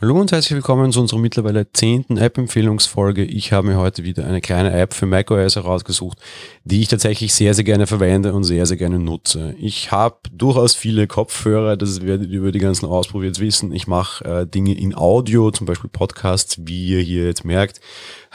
Hallo und herzlich willkommen zu unserer mittlerweile zehnten App-Empfehlungsfolge. Ich habe mir heute wieder eine kleine App für macOS herausgesucht, die ich tatsächlich sehr, sehr gerne verwende und sehr, sehr gerne nutze. Ich habe durchaus viele Kopfhörer, das werdet ihr über die ganzen ausprobiert wissen. Ich mache äh, Dinge in Audio, zum Beispiel Podcasts, wie ihr hier jetzt merkt.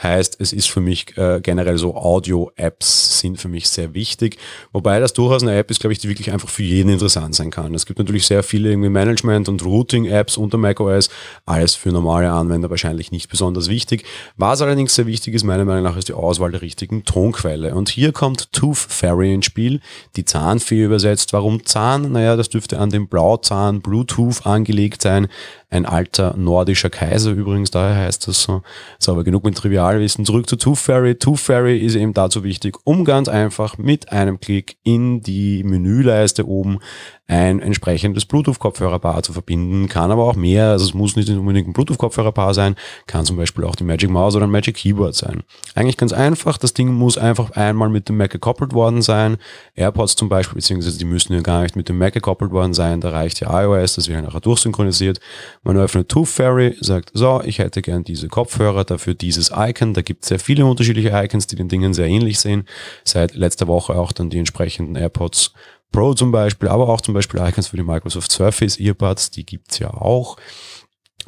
Heißt, es ist für mich äh, generell so Audio-Apps sind für mich sehr wichtig. Wobei das durchaus eine App ist, glaube ich, die wirklich einfach für jeden interessant sein kann. Es gibt natürlich sehr viele irgendwie Management- und Routing-Apps unter macOS. Alles für normale Anwender wahrscheinlich nicht besonders wichtig. Was allerdings sehr wichtig ist, meiner Meinung nach, ist die Auswahl der richtigen Tonquelle. Und hier kommt Tooth Fairy ins Spiel, die Zahnfee übersetzt. Warum Zahn? Naja, das dürfte an den Blauzahn Bluetooth angelegt sein ein alter nordischer Kaiser übrigens, daher heißt das so. So, aber genug mit Trivialwissen. Zurück zu Tooth Fairy. Tooth Fairy ist eben dazu wichtig, um ganz einfach mit einem Klick in die Menüleiste oben ein entsprechendes Bluetooth-Kopfhörerpaar zu verbinden, kann aber auch mehr, also es muss nicht unbedingt ein Bluetooth-Kopfhörerpaar sein, kann zum Beispiel auch die Magic Mouse oder ein Magic Keyboard sein. Eigentlich ganz einfach, das Ding muss einfach einmal mit dem Mac gekoppelt worden sein, AirPods zum Beispiel, beziehungsweise die müssen ja gar nicht mit dem Mac gekoppelt worden sein, da reicht ja iOS, das wird nachher durchsynchronisiert. Man öffnet Tooth Fairy, sagt, so, ich hätte gern diese Kopfhörer, dafür dieses Icon, da gibt es sehr viele unterschiedliche Icons, die den Dingen sehr ähnlich sehen, seit letzter Woche auch dann die entsprechenden AirPods Pro zum Beispiel, aber auch zum Beispiel Icons für die Microsoft Surface Earbuds, die gibt's ja auch.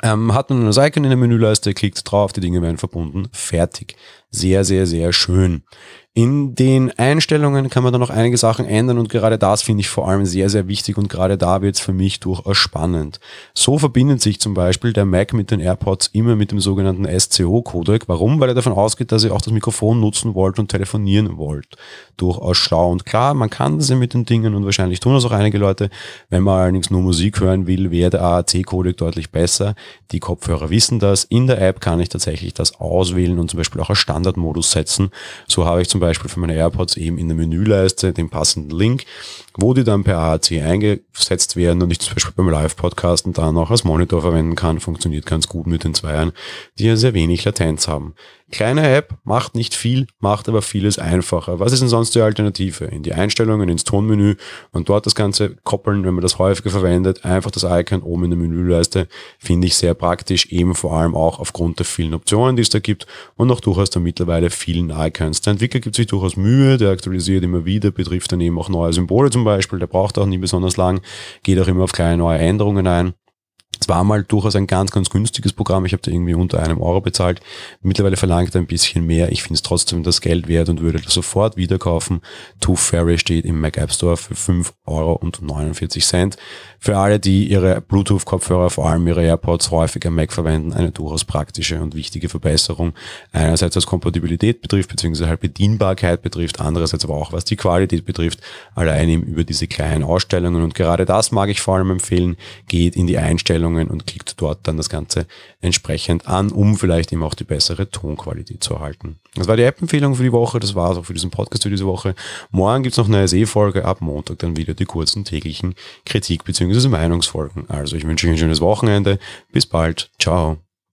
Ähm, hat man das Icon in der Menüleiste, klickt drauf, die Dinge werden verbunden, fertig. Sehr, sehr, sehr schön. In den Einstellungen kann man dann noch einige Sachen ändern und gerade das finde ich vor allem sehr, sehr wichtig und gerade da wird es für mich durchaus spannend. So verbindet sich zum Beispiel der Mac mit den AirPods immer mit dem sogenannten SCO-Codec. Warum? Weil er davon ausgeht, dass ihr auch das Mikrofon nutzen wollt und telefonieren wollt. Durchaus schlau und klar, man kann das ja mit den Dingen und wahrscheinlich tun das auch einige Leute. Wenn man allerdings nur Musik hören will, wäre der AAC-Codec deutlich besser. Die Kopfhörer wissen das. In der App kann ich tatsächlich das auswählen und zum Beispiel auch als Standardmodus setzen. So habe ich zum Beispiel Beispiel für meine AirPods eben in der Menüleiste den passenden Link, wo die dann per AAC eingesetzt werden und ich zum Beispiel beim Live-Podcasten dann auch als Monitor verwenden kann. Funktioniert ganz gut mit den Zweiern, die ja sehr wenig Latenz haben. Kleine App, macht nicht viel, macht aber vieles einfacher. Was ist denn sonst die Alternative? In die Einstellungen, ins Tonmenü und dort das Ganze koppeln, wenn man das häufiger verwendet, einfach das Icon oben in der Menüleiste, finde ich sehr praktisch, eben vor allem auch aufgrund der vielen Optionen, die es da gibt und auch durchaus der mittlerweile vielen Icons. Der Entwickler gibt sich durchaus Mühe, der aktualisiert immer wieder, betrifft dann eben auch neue Symbole zum Beispiel, der braucht auch nie besonders lang, geht auch immer auf kleine neue Änderungen ein. Es war mal durchaus ein ganz, ganz günstiges Programm. Ich habe da irgendwie unter einem Euro bezahlt. Mittlerweile verlangt er ein bisschen mehr. Ich finde es trotzdem das Geld wert und würde das sofort wieder kaufen. Tooth Fairy steht im Mac App Store für 5 Euro und 49 Cent. Für alle, die ihre Bluetooth-Kopfhörer, vor allem ihre AirPods häufiger Mac verwenden, eine durchaus praktische und wichtige Verbesserung. Einerseits was Kompatibilität betrifft, beziehungsweise halt Bedienbarkeit betrifft, andererseits aber auch was die Qualität betrifft, allein eben über diese kleinen Ausstellungen. Und gerade das mag ich vor allem empfehlen. Geht in die Einstellungen Einstellungen und klickt dort dann das Ganze entsprechend an, um vielleicht eben auch die bessere Tonqualität zu erhalten. Das war die App-Empfehlung für die Woche, das war es auch für diesen Podcast für diese Woche. Morgen gibt es noch eine SE-Folge, ab Montag dann wieder die kurzen täglichen Kritik- bzw. Meinungsfolgen. Also ich wünsche euch ein schönes Wochenende, bis bald, ciao.